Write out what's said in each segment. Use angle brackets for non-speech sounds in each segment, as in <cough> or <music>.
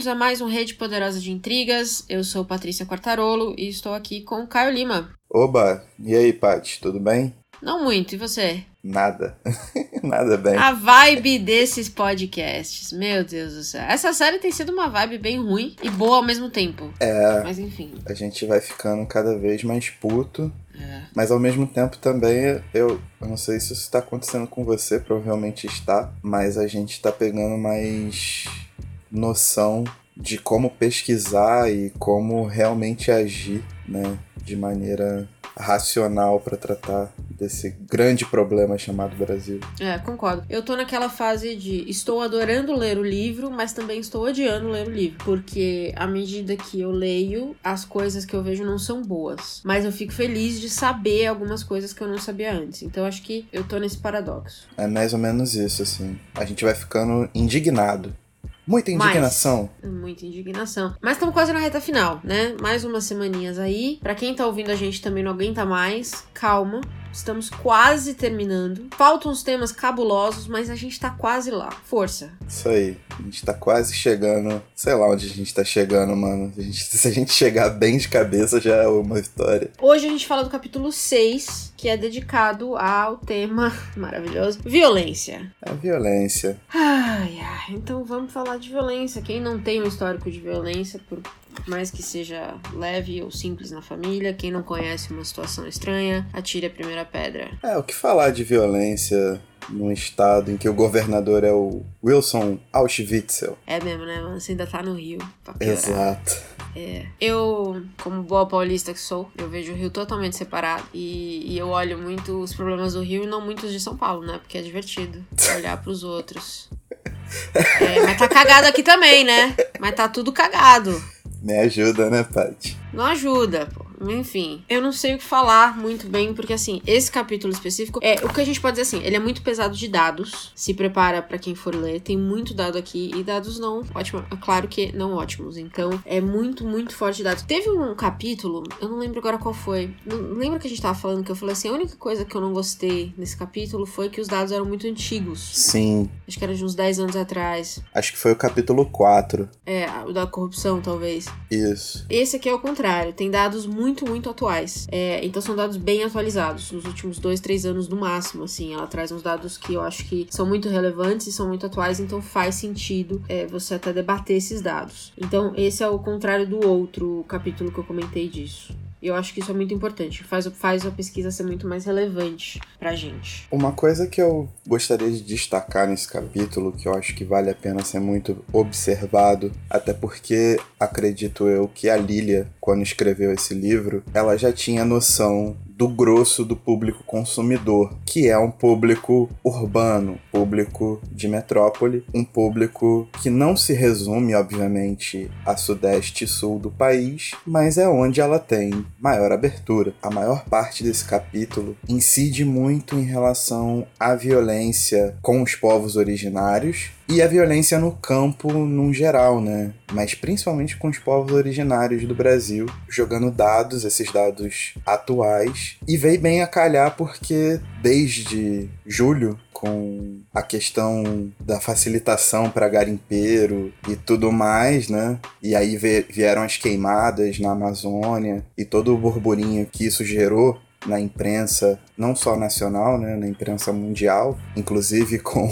Bem-vindos a mais um Rede Poderosa de Intrigas. Eu sou Patrícia Quartarolo e estou aqui com o Caio Lima. Oba, e aí, Paty, tudo bem? Não muito, e você? Nada. <laughs> Nada bem. A vibe desses podcasts, meu Deus do céu. Essa série tem sido uma vibe bem ruim e boa ao mesmo tempo. É. Mas enfim. A gente vai ficando cada vez mais puto. É. Mas ao mesmo tempo também, eu, eu não sei se isso está acontecendo com você, provavelmente está, mas a gente está pegando mais noção de como pesquisar e como realmente agir, né, de maneira racional para tratar desse grande problema chamado Brasil. É, concordo. Eu tô naquela fase de estou adorando ler o livro, mas também estou odiando ler o livro. Porque à medida que eu leio, as coisas que eu vejo não são boas. Mas eu fico feliz de saber algumas coisas que eu não sabia antes. Então acho que eu tô nesse paradoxo. É mais ou menos isso, assim. A gente vai ficando indignado. Muita Mais. indignação. Muita indignação. Mas estamos quase na reta final, né? Mais umas semaninhas aí. Pra quem tá ouvindo a gente também não aguenta mais, calma. Estamos quase terminando. Faltam uns temas cabulosos, mas a gente tá quase lá. Força. Isso aí. A gente tá quase chegando. Sei lá onde a gente tá chegando, mano. A gente- <laughs> se a gente chegar bem de cabeça, já é uma vitória. Hoje a gente fala do capítulo 6, que é dedicado ao tema <laughs> maravilhoso: violência. A violência. Ai, ai. Então vamos falar de violência. Quem não tem um histórico de violência, por mais que seja leve ou simples na família, quem não conhece uma situação estranha, atire a primeira pedra. É, o que falar de violência num estado em que o governador é o Wilson Auschwitzel? É mesmo, né, mano? Você ainda tá no Rio. Exato. É. Eu, como boa paulista que sou, eu vejo o Rio totalmente separado. E, e eu olho muito os problemas do Rio e não muitos de São Paulo, né? Porque é divertido <laughs> olhar pros outros. É, mas tá cagado aqui também, né? Mas tá tudo cagado. Me ajuda, né, Paty? Não ajuda, pô. Enfim, eu não sei o que falar muito bem, porque assim, esse capítulo específico é o que a gente pode dizer assim, ele é muito pesado de dados. Se prepara pra quem for ler, tem muito dado aqui e dados não ótimos, claro que não ótimos. Então, é muito, muito forte de dados. Teve um capítulo, eu não lembro agora qual foi. Não, lembra que a gente tava falando que eu falei assim, a única coisa que eu não gostei nesse capítulo foi que os dados eram muito antigos. Sim. Acho que era de uns 10 anos atrás. Acho que foi o capítulo 4. É, o da corrupção, talvez. Isso. Esse aqui é o contrário, tem dados muito, muito atuais. É, então são dados bem atualizados, nos últimos dois, três anos no máximo, assim. Ela traz uns dados que eu acho que são muito relevantes e são muito atuais, então faz sentido é, você até debater esses dados. Então esse é o contrário do outro capítulo que eu comentei disso. E eu acho que isso é muito importante, faz, faz a pesquisa ser muito mais relevante pra gente. Uma coisa que eu gostaria de destacar nesse capítulo, que eu acho que vale a pena ser muito observado, até porque acredito eu que a Lilia, quando escreveu esse livro, ela já tinha noção do grosso do público consumidor, que é um público urbano, público de metrópole, um público que não se resume, obviamente, a sudeste e sul do país, mas é onde ela tem maior abertura. A maior parte desse capítulo incide muito em relação à violência com os povos originários e a violência no campo num geral, né? Mas principalmente com os povos originários do Brasil, jogando dados, esses dados atuais, e veio bem a calhar porque desde julho com a questão da facilitação para garimpeiro e tudo mais, né? E aí vieram as queimadas na Amazônia e todo o burburinho que isso gerou na imprensa, não só nacional, né, na imprensa mundial, inclusive <laughs> com,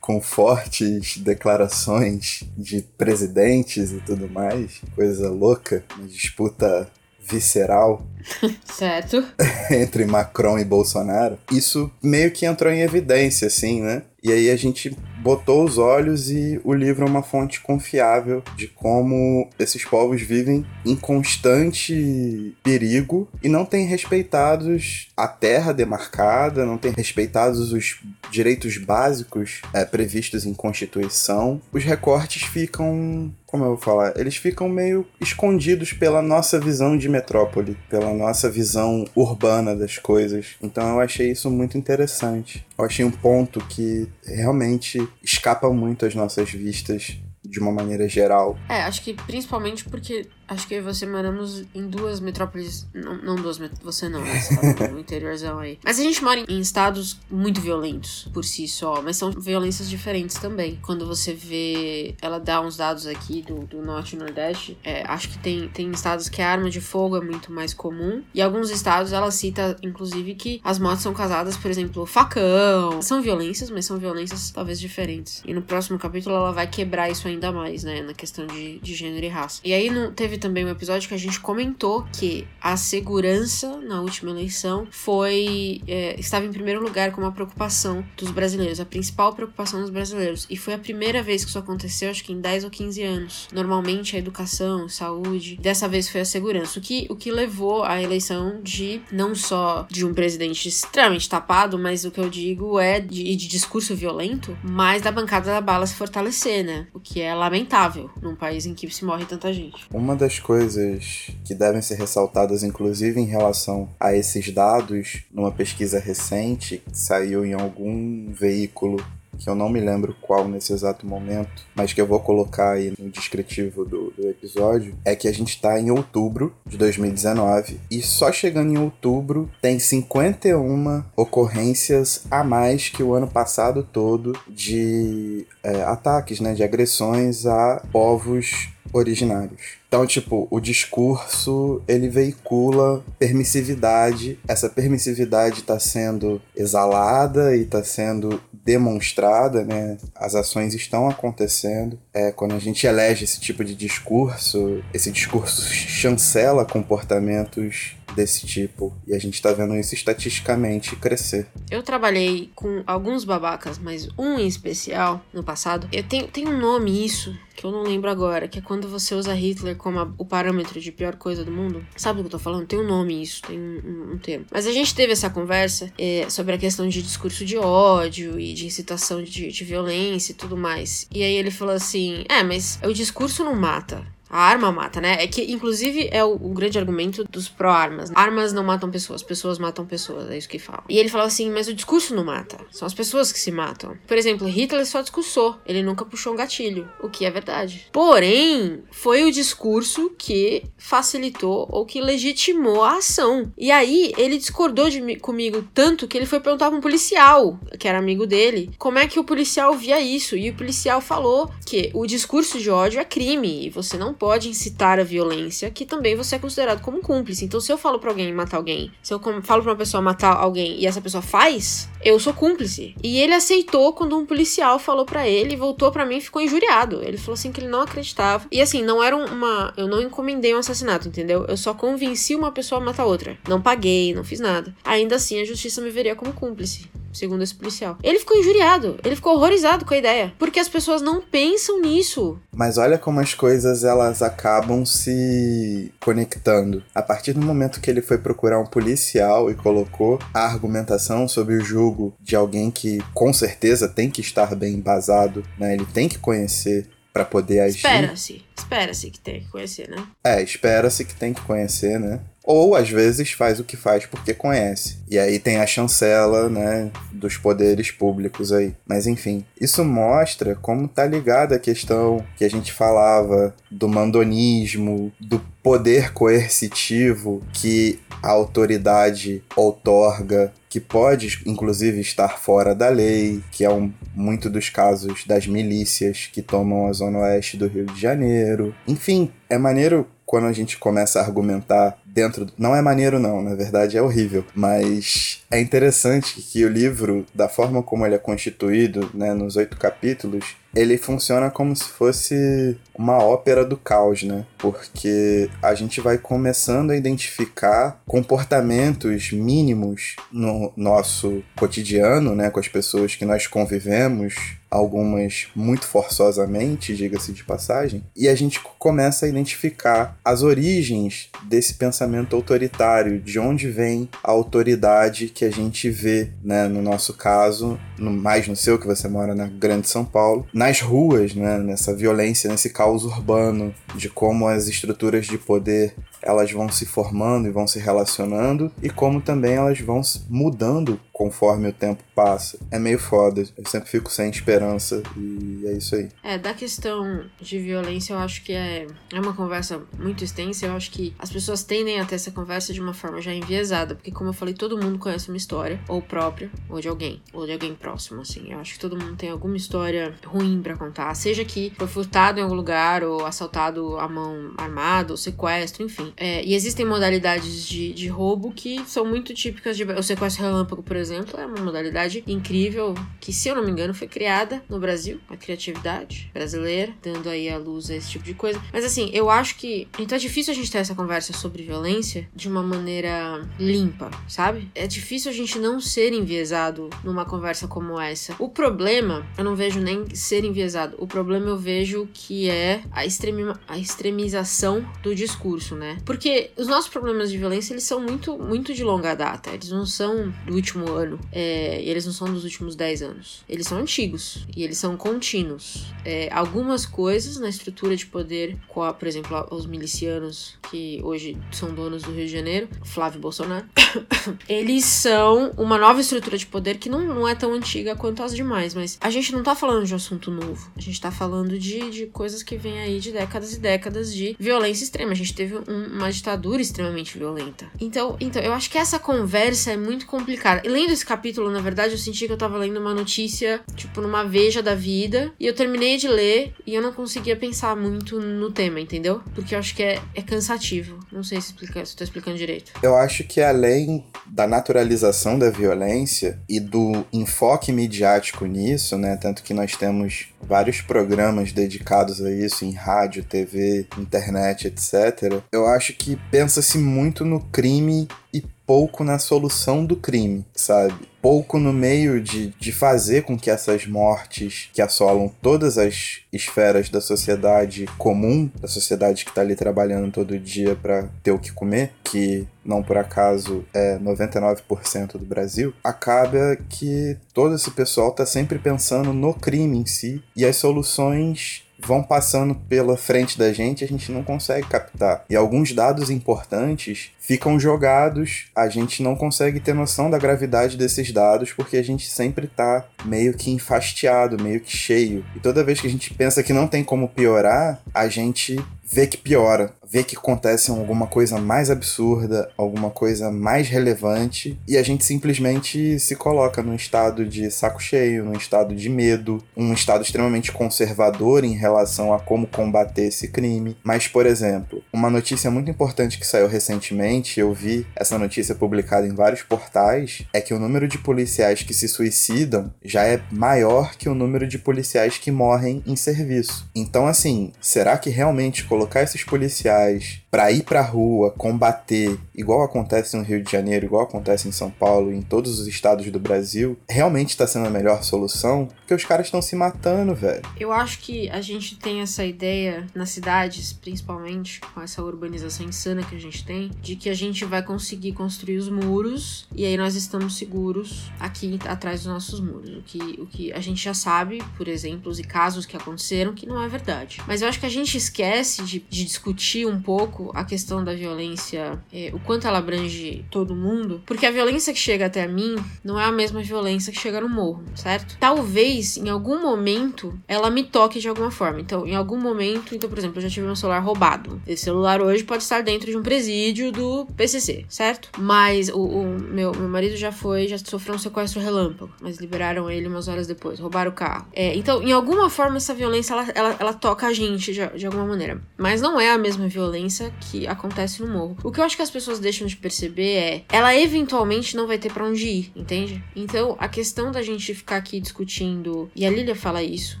com fortes declarações de presidentes e tudo mais, coisa louca, uma disputa visceral <laughs> Certo? entre Macron e Bolsonaro, isso meio que entrou em evidência, assim, né? E aí a gente botou os olhos e o livro é uma fonte confiável de como esses povos vivem em constante perigo e não têm respeitados a terra demarcada, não têm respeitados os direitos básicos é, previstos em Constituição. Os recortes ficam como eu vou falar, eles ficam meio escondidos pela nossa visão de metrópole, pela nossa visão urbana das coisas. Então eu achei isso muito interessante. Eu achei um ponto que realmente escapa muito às nossas vistas de uma maneira geral. É, acho que principalmente porque acho que você moramos em duas metrópoles. Não, não duas, você não, né? Você tá no <laughs> interiorzão aí. Mas a gente mora em estados muito violentos por si só, mas são violências diferentes também. Quando você vê. Ela dá uns dados aqui do, do norte e nordeste, é, acho que tem, tem estados que a arma de fogo é muito mais comum. E alguns estados ela cita, inclusive, que as mortes são casadas, por exemplo, facão. São violências, mas são violências talvez diferentes. E no próximo capítulo ela vai quebrar isso ainda mais, né? Na questão de, de gênero e raça. E aí teve também um episódio que a gente comentou que a segurança na última eleição foi. É, estava em primeiro lugar como a preocupação dos brasileiros, a principal preocupação dos brasileiros. E foi a primeira vez que isso aconteceu, acho que em 10 ou 15 anos. Normalmente a educação, saúde, dessa vez foi a segurança. O que, o que levou à eleição de não só de um presidente extremamente tapado, mas o que eu digo é de, de discurso violento, mas da bancada da bala se fortalecer, né? O que é lamentável num país em que se morre tanta gente. Uma das coisas que devem ser ressaltadas, inclusive em relação a esses dados, numa pesquisa recente que saiu em algum veículo que eu não me lembro qual nesse exato momento, mas que eu vou colocar aí no descritivo do, do episódio, é que a gente está em outubro de 2019 e só chegando em outubro tem 51 ocorrências a mais que o ano passado todo de é, ataques, né, de agressões a povos originários. Então, tipo, o discurso ele veicula permissividade. Essa permissividade está sendo exalada e está sendo demonstrada, né? As ações estão acontecendo. É, quando a gente elege esse tipo de discurso, esse discurso chancela comportamentos desse tipo. E a gente tá vendo isso estatisticamente crescer. Eu trabalhei com alguns babacas, mas um em especial no passado. Eu tenho, tem um nome isso, que eu não lembro agora, que é quando você usa Hitler como a, o parâmetro de pior coisa do mundo. Sabe o que eu tô falando? Tem um nome isso, tem um, um, um termo. Mas a gente teve essa conversa é, sobre a questão de discurso de ódio e de incitação de, de violência e tudo mais. E aí ele falou assim: é, mas o discurso não mata. A arma mata, né? É que, inclusive, é o, o grande argumento dos pró-armas. Armas não matam pessoas, pessoas matam pessoas, é isso que fala. E ele fala assim, mas o discurso não mata. São as pessoas que se matam. Por exemplo, Hitler só discursou, ele nunca puxou um gatilho, o que é verdade. Porém, foi o discurso que facilitou ou que legitimou a ação. E aí, ele discordou de, comigo tanto que ele foi perguntar pra um policial, que era amigo dele, como é que o policial via isso. E o policial falou que o discurso de ódio é crime e você não pode incitar a violência, que também você é considerado como cúmplice. Então, se eu falo para alguém matar alguém, se eu falo para uma pessoa matar alguém e essa pessoa faz, eu sou cúmplice. E ele aceitou quando um policial falou para ele, voltou para mim e ficou injuriado. Ele falou assim que ele não acreditava. E assim, não era uma, eu não encomendei um assassinato, entendeu? Eu só convenci uma pessoa a matar outra. Não paguei, não fiz nada. Ainda assim, a justiça me veria como cúmplice segundo esse policial. Ele ficou injuriado, ele ficou horrorizado com a ideia, porque as pessoas não pensam nisso. Mas olha como as coisas elas acabam se conectando. A partir do momento que ele foi procurar um policial e colocou a argumentação sobre o julgo de alguém que com certeza tem que estar bem embasado, né? Ele tem que conhecer para poder agir. Espera-se, espera-se que tem que conhecer, né? É, espera-se que tem que conhecer, né? Ou às vezes faz o que faz porque conhece. E aí tem a chancela, né, dos poderes públicos aí. Mas enfim, isso mostra como tá ligada a questão que a gente falava do mandonismo, do poder coercitivo que a autoridade outorga que pode inclusive estar fora da lei, que é um, muito dos casos das milícias que tomam a zona oeste do Rio de Janeiro. Enfim, é maneiro quando a gente começa a argumentar dentro. Não é maneiro, não, na verdade é horrível. Mas é interessante que o livro, da forma como ele é constituído, né, nos oito capítulos, ele funciona como se fosse uma ópera do caos, né? Porque a gente vai começando a identificar comportamentos mínimos no nosso cotidiano, né, com as pessoas que nós convivemos, algumas muito forçosamente, diga-se de passagem, e a gente começa a identificar as origens desse pensamento autoritário, de onde vem a autoridade que a gente vê, né, no nosso caso, no, mais no seu que você mora na Grande São Paulo, nas ruas, né, nessa violência, nesse caos urbano, de como as estruturas de poder elas vão se formando e vão se relacionando e como também elas vão mudando conforme o tempo passa. É meio foda. Eu sempre fico sem esperança e é isso aí. É, da questão de violência, eu acho que é, é uma conversa muito extensa. Eu acho que as pessoas tendem a ter essa conversa de uma forma já enviesada, porque, como eu falei, todo mundo conhece uma história, ou própria, ou de alguém, ou de alguém próximo, assim. Eu acho que todo mundo tem alguma história ruim para contar, seja que foi furtado em algum lugar, ou assaltado à mão armada, ou sequestro, enfim. É, e existem modalidades de, de roubo que são muito típicas de. O sequestro relâmpago, por exemplo, é uma modalidade incrível que, se eu não me engano, foi criada no Brasil, a criatividade brasileira, dando aí a luz a esse tipo de coisa. Mas assim, eu acho que. Então é difícil a gente ter essa conversa sobre violência de uma maneira limpa, sabe? É difícil a gente não ser enviesado numa conversa como essa. O problema, eu não vejo nem ser enviesado. O problema eu vejo que é a, extremi a extremização do discurso, né? Porque os nossos problemas de violência, eles são muito, muito de longa data. Eles não são do último ano. É, eles não são dos últimos 10 anos. Eles são antigos. E eles são contínuos. É, algumas coisas na estrutura de poder, por exemplo, os milicianos que hoje são donos do Rio de Janeiro, Flávio Bolsonaro, <coughs> eles são uma nova estrutura de poder que não, não é tão antiga quanto as demais. Mas a gente não tá falando de um assunto novo. A gente tá falando de, de coisas que vêm aí de décadas e décadas de violência extrema. A gente teve um, uma ditadura extremamente violenta. Então, então, eu acho que essa conversa é muito complicada. E lendo esse capítulo, na verdade, eu senti que eu tava lendo uma notícia, tipo, numa veja da vida. E eu terminei de ler e eu não conseguia pensar muito no tema, entendeu? Porque eu acho que é, é cansativo. Não sei se, explica, se tô explicando direito. Eu acho que além da naturalização da violência e do enfoque midiático nisso, né? Tanto que nós temos vários programas dedicados a isso em rádio, TV, internet, etc. Eu acho que pensa-se muito no crime e pouco na solução do crime, sabe? Pouco no meio de, de fazer com que essas mortes que assolam todas as esferas da sociedade comum, da sociedade que está ali trabalhando todo dia para ter o que comer, que não por acaso é 99% do Brasil, acaba que todo esse pessoal está sempre pensando no crime em si e as soluções vão passando pela frente da gente, a gente não consegue captar. E alguns dados importantes ficam jogados, a gente não consegue ter noção da gravidade desses dados porque a gente sempre tá meio que enfastiado, meio que cheio. E toda vez que a gente pensa que não tem como piorar, a gente vê que piora, vê que acontece alguma coisa mais absurda, alguma coisa mais relevante, e a gente simplesmente se coloca num estado de saco cheio, num estado de medo, um estado extremamente conservador em relação a como combater esse crime. Mas, por exemplo, uma notícia muito importante que saiu recentemente, eu vi essa notícia publicada em vários portais, é que o número de policiais que se suicidam já é maior que o número de policiais que morrem em serviço. Então, assim, será que realmente colocar esses policiais para ir para a rua, combater, igual acontece no Rio de Janeiro, igual acontece em São Paulo, em todos os estados do Brasil, realmente está sendo a melhor solução? Porque os caras estão se matando, velho. Eu acho que a gente tem essa ideia nas cidades, principalmente com essa urbanização insana que a gente tem, de que a gente vai conseguir construir os muros e aí nós estamos seguros aqui atrás dos nossos muros. O que, o que a gente já sabe, por exemplos e casos que aconteceram, que não é verdade. Mas eu acho que a gente esquece de, de discutir um pouco a questão da violência, é, o quanto ela abrange todo mundo, porque a violência que chega até mim não é a mesma violência que chega no morro, certo? Talvez em algum momento ela me toque de alguma forma. Então, em algum momento, então, por exemplo, eu já tive meu celular roubado. Esse celular hoje pode estar dentro de um presídio PCC, certo? Mas o, o meu, meu marido já foi, já sofreu um sequestro relâmpago, mas liberaram ele umas horas depois, roubaram o carro. É, então, em alguma forma, essa violência ela, ela, ela toca a gente de, de alguma maneira. Mas não é a mesma violência que acontece no morro. O que eu acho que as pessoas deixam de perceber é, ela eventualmente não vai ter para onde ir, entende? Então, a questão da gente ficar aqui discutindo, e a Lilia fala isso,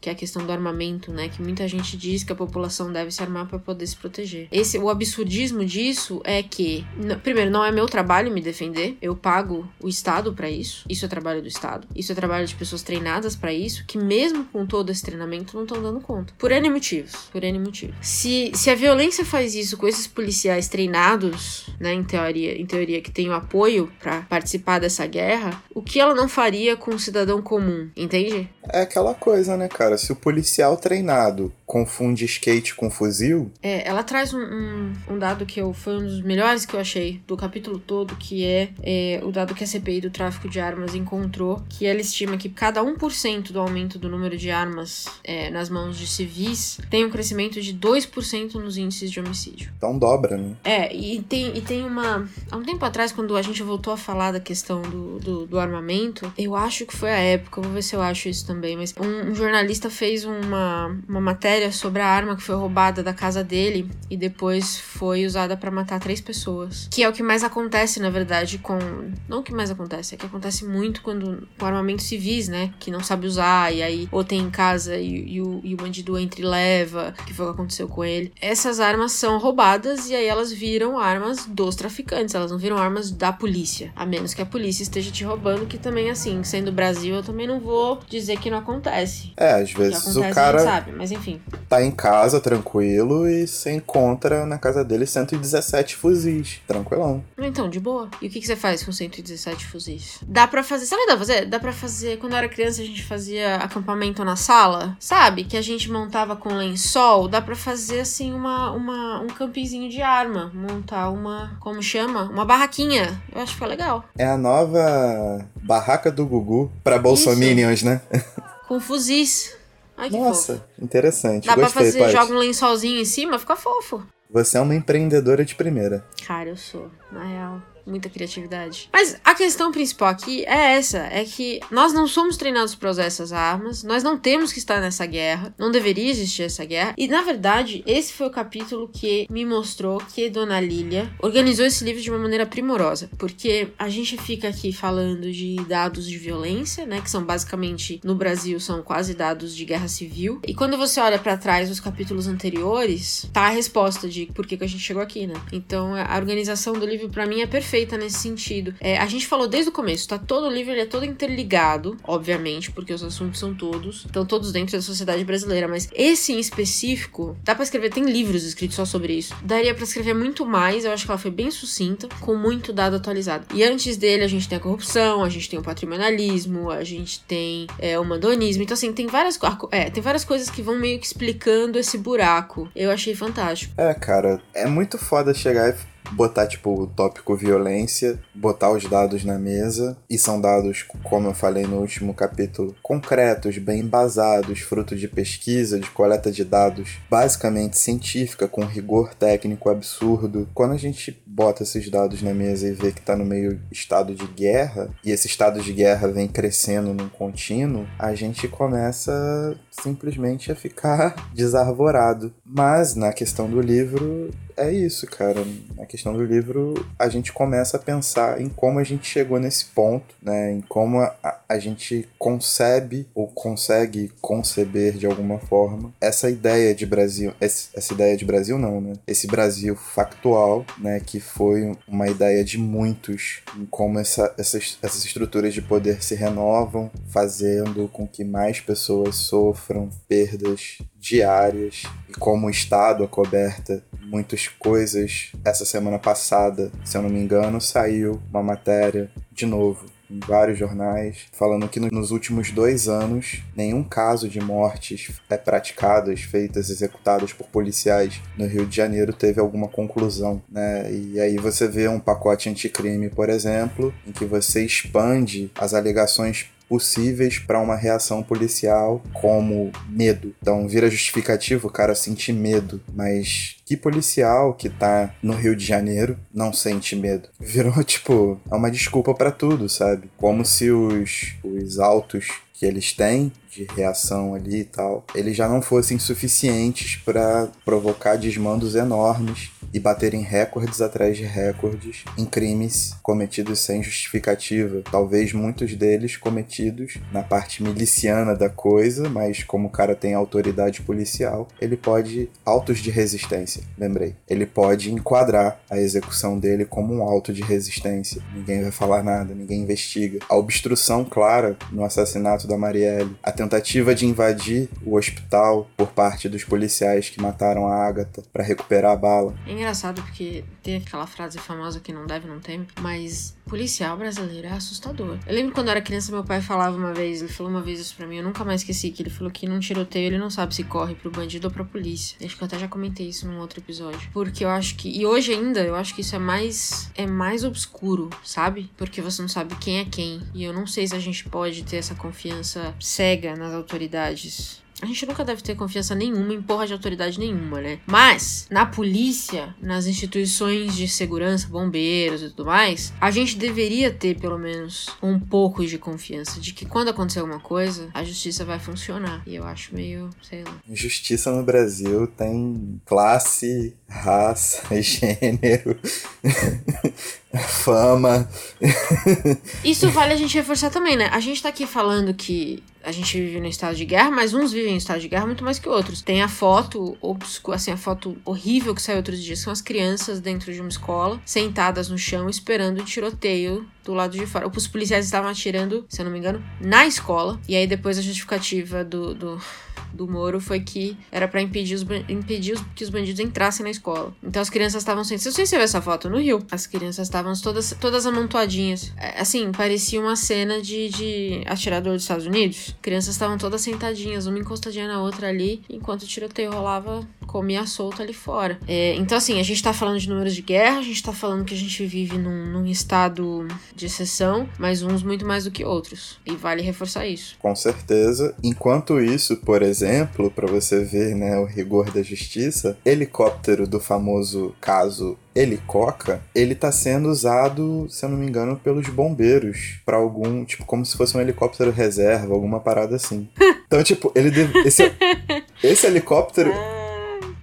que é a questão do armamento, né, que muita gente diz que a população deve se armar para poder se proteger. esse o absurdismo disso é que, primeiro, não é meu trabalho me defender. Eu pago o Estado para isso. Isso é trabalho do Estado. Isso é trabalho de pessoas treinadas para isso, que mesmo com todo esse treinamento não estão dando conta. Por N motivos. Por N motivos. Se, se a violência faz isso com esses policiais treinados, né, em teoria, em teoria que tem o apoio para participar dessa guerra, o que ela não faria com um cidadão comum, entende? É aquela coisa, né, cara? Se o policial treinado confunde skate com fuzil. É, ela traz um, um, um, dado que eu, foi um dos melhores que eu achei do capítulo todo, que é, é, o dado que a CPI do tráfico de armas encontrou, que ela estima que cada 1% do aumento do número de armas é, nas mãos de civis tem um crescimento de 2% nos índices de homicídio. Então dobra, né? É, e tem, e tem uma. Há um tempo atrás, quando a gente voltou a falar da questão do, do, do armamento, eu acho que foi a época, vou ver se eu acho isso também, mas um, um jornalista fez uma, uma matéria matéria sobre a arma que foi roubada da casa dele e depois foi usada para matar três pessoas. Que é o que mais acontece, na verdade, com. Não o que mais acontece, é que acontece muito quando com armamentos civis, né? Que não sabe usar, e aí ou tem em casa e, e, o, e o bandido entra e leva, que foi o que aconteceu com ele. Essas armas são roubadas e aí elas viram armas dos traficantes, elas não viram armas da polícia. A menos que a polícia esteja te roubando, que também, assim, sendo Brasil, eu também não vou dizer que não acontece. É, às vezes acontece, o cara. sabe, mas enfim tá em casa tranquilo e você encontra na casa dele 117 fuzis. Tranquilão. Então, de boa. E o que, que você faz com 117 fuzis? Dá pra fazer. Sabe o que dá pra fazer? Dá pra fazer. Quando eu era criança, a gente fazia acampamento na sala. Sabe? Que a gente montava com lençol. Dá pra fazer assim uma, uma, um campinho de arma. Montar uma. Como chama? Uma barraquinha. Eu acho que foi legal. É a nova barraca do Gugu pra Bolsominions, né? <laughs> Com fuzis. Ai, que Nossa, fofo. interessante. Dá Gostei, pra fazer, joga um lençolzinho em cima, fica fofo. Você é uma empreendedora de primeira. Cara, eu sou, na real muita criatividade. Mas a questão principal aqui é essa: é que nós não somos treinados para usar essas armas, nós não temos que estar nessa guerra, não deveria existir essa guerra. E na verdade, esse foi o capítulo que me mostrou que Dona Lilia organizou esse livro de uma maneira primorosa, porque a gente fica aqui falando de dados de violência, né, que são basicamente no Brasil são quase dados de guerra civil. E quando você olha para trás os capítulos anteriores, tá a resposta de por que, que a gente chegou aqui, né? Então a organização do livro para mim é perfeita feita nesse sentido. É, a gente falou desde o começo, tá todo o livro ele é todo interligado, obviamente, porque os assuntos são todos, estão todos dentro da sociedade brasileira, mas esse em específico, dá para escrever, tem livros escritos só sobre isso. Daria para escrever muito mais, eu acho que ela foi bem sucinta, com muito dado atualizado. E antes dele a gente tem a corrupção, a gente tem o patrimonialismo, a gente tem é, o mandonismo, então assim, tem várias, é, tem várias coisas que vão meio que explicando esse buraco. Eu achei fantástico. É, cara, é muito foda chegar e botar, tipo, o tópico violência, botar os dados na mesa, e são dados, como eu falei no último capítulo, concretos, bem embasados, fruto de pesquisa, de coleta de dados, basicamente científica, com rigor técnico absurdo. Quando a gente bota esses dados na mesa e vê que está no meio estado de guerra, e esse estado de guerra vem crescendo num contínuo, a gente começa simplesmente a ficar <laughs> desarvorado. Mas na questão do livro, é isso, cara. Na questão do livro, a gente começa a pensar em como a gente chegou nesse ponto, né? Em como a, a gente concebe ou consegue conceber de alguma forma essa ideia de Brasil, essa, essa ideia de Brasil não, né? Esse Brasil factual, né? Que foi uma ideia de muitos em como essa, essas, essas estruturas de poder se renovam, fazendo com que mais pessoas sofram perdas diárias e como o Estado acoberta muitas coisas. Essa semana passada, se eu não me engano, saiu uma matéria de novo em vários jornais, falando que nos últimos dois anos nenhum caso de mortes é praticadas, feitas, executadas por policiais no Rio de Janeiro teve alguma conclusão, né? E aí você vê um pacote anticrime, por exemplo, em que você expande as alegações possíveis para uma reação policial, como medo. Então vira justificativo o cara sentir medo, mas que policial que tá no Rio de Janeiro não sente medo? Virou <laughs> tipo, é uma desculpa para tudo, sabe? Como se os, os autos que eles têm de reação ali e tal, eles já não fossem suficientes para provocar desmandos enormes e baterem recordes atrás de recordes em crimes cometidos sem justificativa. Talvez muitos deles cometidos na parte miliciana da coisa, mas como o cara tem autoridade policial, ele pode autos de resistência, lembrei. Ele pode enquadrar a execução dele como um auto de resistência. Ninguém vai falar nada, ninguém investiga. A obstrução clara no assassinato da Marielle, a tentativa de invadir o hospital por parte dos policiais que mataram a Agatha para recuperar a bala. É engraçado porque tem aquela frase famosa que não deve, não teme, mas policial brasileiro é assustador. Eu lembro quando eu era criança, meu pai falava uma vez, ele falou uma vez isso pra mim, eu nunca mais esqueci, que ele falou que num tiroteio ele não sabe se corre pro bandido ou pra polícia. Acho que eu até já comentei isso num outro episódio. Porque eu acho que. E hoje ainda, eu acho que isso é mais. É mais obscuro, sabe? Porque você não sabe quem é quem. E eu não sei se a gente pode ter essa confiança cega nas autoridades. A gente nunca deve ter confiança nenhuma em porra de autoridade nenhuma, né? Mas, na polícia, nas instituições de segurança, bombeiros e tudo mais, a gente deveria ter, pelo menos, um pouco de confiança de que quando acontecer alguma coisa, a justiça vai funcionar. E eu acho meio, sei lá. Justiça no Brasil tem classe, raça, <laughs> gênero, <laughs> fama. Isso vale a gente reforçar também, né? A gente tá aqui falando que a gente vive no estado de guerra, mas uns vivem em estado de guerra muito mais que outros. Tem a foto assim, a foto horrível que saiu outros dias, são as crianças dentro de uma escola, sentadas no chão, esperando o tiroteio do lado de fora. Os policiais estavam atirando, se eu não me engano, na escola. E aí depois a justificativa do, do do Moro foi que era para impedir, os, impedir que os bandidos entrassem na escola. Então as crianças estavam sendo. Não sei se você viu essa foto no Rio. As crianças estavam todas, todas amontoadinhas. É, assim, parecia uma cena de, de atirador dos Estados Unidos. Crianças estavam todas sentadinhas, uma encostadinha na outra ali, enquanto o tiroteio rolava, comia solto ali fora. É, então, assim, a gente tá falando de números de guerra, a gente tá falando que a gente vive num, num estado de exceção, mas uns muito mais do que outros. E vale reforçar isso. Com certeza. Enquanto isso, por exemplo, para você ver né, o rigor da justiça, helicóptero do famoso caso Helicoca, ele tá sendo usado, se eu não me engano, pelos bombeiros para algum, tipo, como se fosse um helicóptero reserva, alguma parada assim. <laughs> Então, tipo, ele deve, esse, esse helicóptero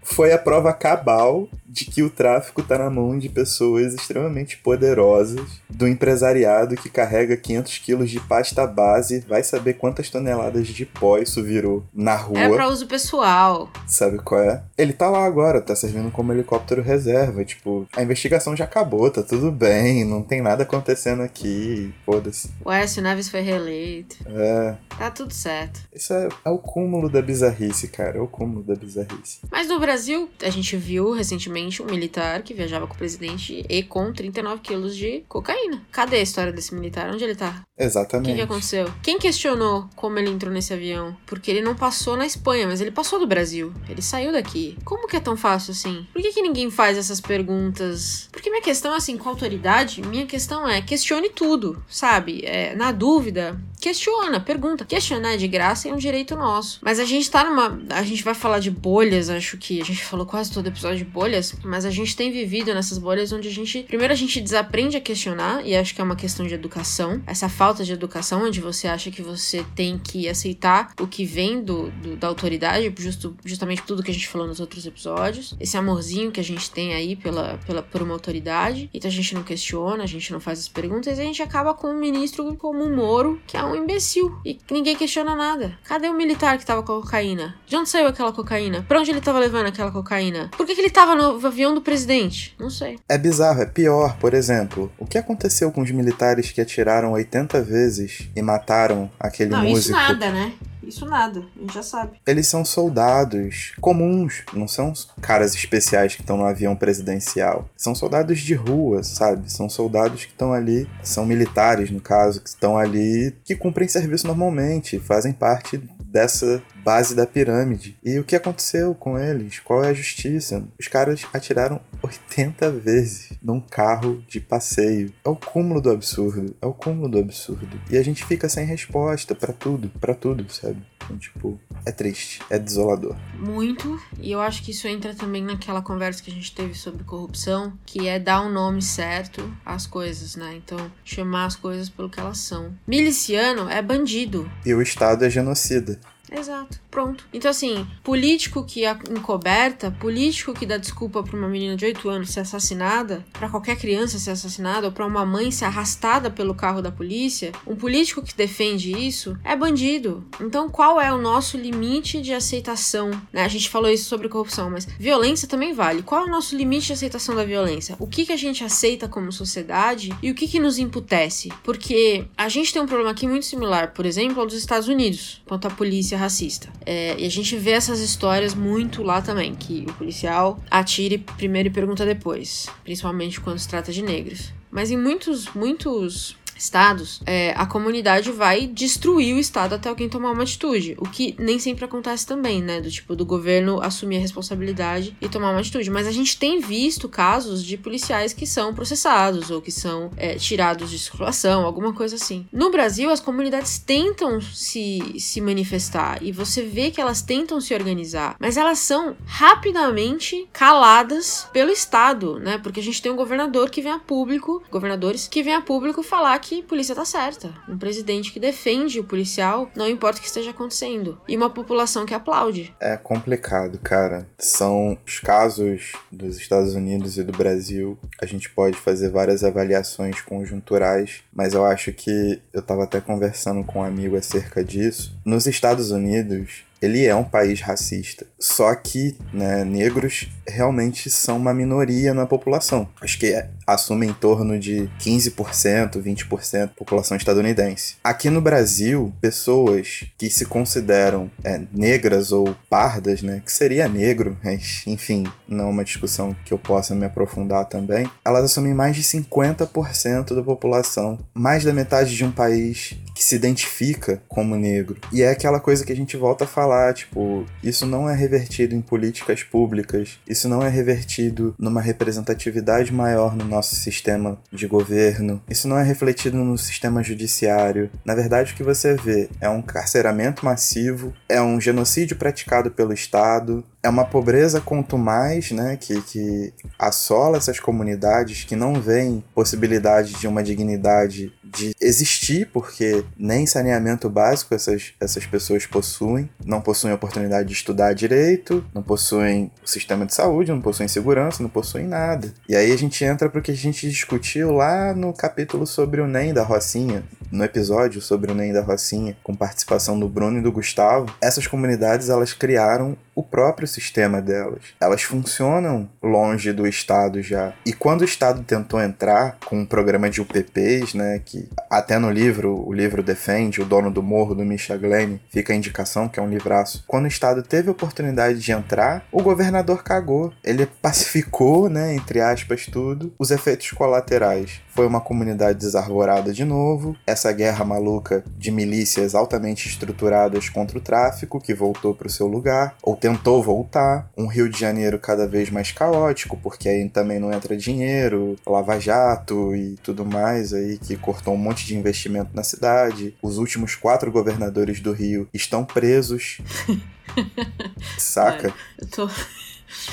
foi a prova cabal de que o tráfico está na mão de pessoas extremamente poderosas, do empresariado que carrega 500 quilos de pasta base, vai saber quantas toneladas de pó isso virou na rua. É pra uso pessoal. Sabe qual é? Ele tá lá agora, tá servindo como helicóptero reserva. Tipo, a investigação já acabou, tá tudo bem, não tem nada acontecendo aqui, foda-se. O Aécio Neves foi reeleito. É. Tá tudo certo. Isso é, é o cúmulo da bizarrice, cara, é o cúmulo da bizarrice. Mas no Brasil, a gente viu recentemente um militar que viajava com o presidente e com 39 quilos de cocaína. Cadê a história desse militar? Onde ele tá? Exatamente. O que, que aconteceu? Quem questionou como ele entrou nesse avião? Porque ele não passou na Espanha, mas ele passou do Brasil. Ele saiu daqui. Como que é tão fácil assim? Por que, que ninguém faz essas perguntas? Porque minha questão é assim, com autoridade, minha questão é questione tudo, sabe? É, na dúvida, questiona, pergunta. Questionar é de graça e é um direito nosso. Mas a gente tá numa. A gente vai falar de bolhas, acho que a gente falou quase todo episódio de bolhas, mas a gente tem vivido nessas bolhas onde a gente. Primeiro a gente desaprende a questionar, e acho que é uma questão de educação. Essa falta de educação, onde você acha que você tem que aceitar o que vem do, do da autoridade, justo, justamente tudo que a gente falou nos outros episódios. Esse amorzinho que a gente tem aí pela, pela, por uma autoridade. Então a gente não questiona, a gente não faz as perguntas, e a gente acaba com um ministro como o Moro, que é um um imbecil e ninguém questiona nada. Cadê o militar que tava com a cocaína? De onde saiu aquela cocaína? Pra onde ele tava levando aquela cocaína? Por que, que ele tava no avião do presidente? Não sei. É bizarro, é pior. Por exemplo, o que aconteceu com os militares que atiraram 80 vezes e mataram aquele não, músico? Isso nada, né? Isso nada, a gente já sabe. Eles são soldados comuns, não são caras especiais que estão no avião presidencial. São soldados de rua, sabe? São soldados que estão ali, são militares no caso, que estão ali, que cumprem serviço normalmente, fazem parte dessa base da pirâmide. E o que aconteceu com eles? Qual é a justiça? Os caras atiraram 80 vezes num carro de passeio. É o cúmulo do absurdo. É o cúmulo do absurdo. E a gente fica sem resposta para tudo, para tudo, sabe? Então, tipo, é triste, é desolador. Muito. E eu acho que isso entra também naquela conversa que a gente teve sobre corrupção, que é dar um nome certo às coisas, né? Então, chamar as coisas pelo que elas são. Miliciano é bandido. E o Estado é genocida. Exato. Pronto. Então, assim, político que encoberta, político que dá desculpa pra uma menina de 8 anos ser assassinada, para qualquer criança ser assassinada, ou pra uma mãe ser arrastada pelo carro da polícia, um político que defende isso é bandido. Então, qual é o nosso limite de aceitação? Né? A gente falou isso sobre corrupção, mas violência também vale. Qual é o nosso limite de aceitação da violência? O que, que a gente aceita como sociedade e o que, que nos imputece? Porque a gente tem um problema aqui muito similar, por exemplo, ao dos Estados Unidos, quanto à polícia racista. É, e a gente vê essas histórias muito lá também, que o policial atire primeiro e pergunta depois, principalmente quando se trata de negros. Mas em muitos, muitos estados, é, a comunidade vai destruir o estado até alguém tomar uma atitude. O que nem sempre acontece também, né? Do tipo, do governo assumir a responsabilidade e tomar uma atitude. Mas a gente tem visto casos de policiais que são processados ou que são é, tirados de circulação, alguma coisa assim. No Brasil, as comunidades tentam se, se manifestar e você vê que elas tentam se organizar, mas elas são rapidamente caladas pelo Estado, né? Porque a gente tem um governador que vem a público, governadores que vem a público falar que polícia tá certa. Um presidente que defende o policial, não importa o que esteja acontecendo. E uma população que aplaude. É complicado, cara. São os casos dos Estados Unidos e do Brasil. A gente pode fazer várias avaliações conjunturais, mas eu acho que eu tava até conversando com um amigo acerca disso. Nos Estados Unidos, ele é um país racista. Só que né, negros realmente são uma minoria na população. Acho que é, assume em torno de 15%, 20% da população estadunidense. Aqui no Brasil, pessoas que se consideram é, negras ou pardas, né, que seria negro, mas enfim, não é uma discussão que eu possa me aprofundar também, elas assumem mais de 50% da população, mais da metade de um país que se identifica como negro. E é aquela coisa que a gente volta a falar, tipo, isso não é revertido em políticas públicas, isso não é revertido numa representatividade maior no nosso sistema de governo, isso não é refletido no sistema judiciário. Na verdade, o que você vê é um carceramento massivo, é um genocídio praticado pelo Estado, é uma pobreza quanto mais, né, que, que assola essas comunidades que não veem possibilidade de uma dignidade de existir, porque nem saneamento básico essas, essas pessoas possuem, não possuem oportunidade de estudar direito, não possuem sistema de saúde, não possuem segurança, não possuem nada. E aí a gente entra para o que a gente discutiu lá no capítulo sobre o NEM da Rocinha, no episódio sobre o NEM da Rocinha, com participação do Bruno e do Gustavo. Essas comunidades elas criaram o próprio sistema delas. Elas funcionam longe do Estado já. E quando o Estado tentou entrar com um programa de UPPs, né, que até no livro, o livro defende, o dono do morro do Misha Glenn, fica a indicação que é um livraço. Quando o Estado teve a oportunidade de entrar, o governador cagou. Ele pacificou, né, entre aspas, tudo, os efeitos colaterais. Foi uma comunidade desarvorada de novo, essa guerra maluca de milícias altamente estruturadas contra o tráfico, que voltou para o seu lugar, ou tentou voltar, um Rio de Janeiro cada vez mais caótico, porque aí também não entra dinheiro, Lava Jato e tudo mais aí que cortou um monte de investimento na cidade. Os últimos quatro governadores do Rio estão presos. <laughs> Saca? eu tô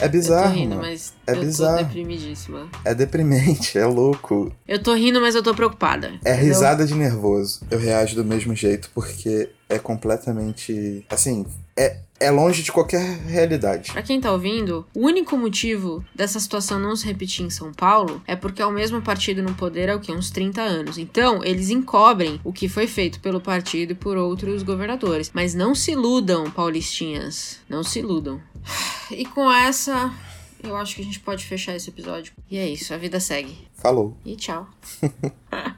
é bizarro. Eu tô rindo, mas é eu bizarro. tô deprimidíssima. É deprimente, é louco. Eu tô rindo, mas eu tô preocupada. É entendeu? risada de nervoso. Eu reajo do mesmo jeito, porque é completamente. Assim, é, é longe de qualquer realidade. Pra quem tá ouvindo, o único motivo dessa situação não se repetir em São Paulo é porque é o mesmo partido no poder há o quê? Uns 30 anos. Então, eles encobrem o que foi feito pelo partido e por outros governadores. Mas não se iludam, paulistinhas. Não se iludam. E com essa, eu acho que a gente pode fechar esse episódio. E é isso, a vida segue. Falou. E tchau. <laughs>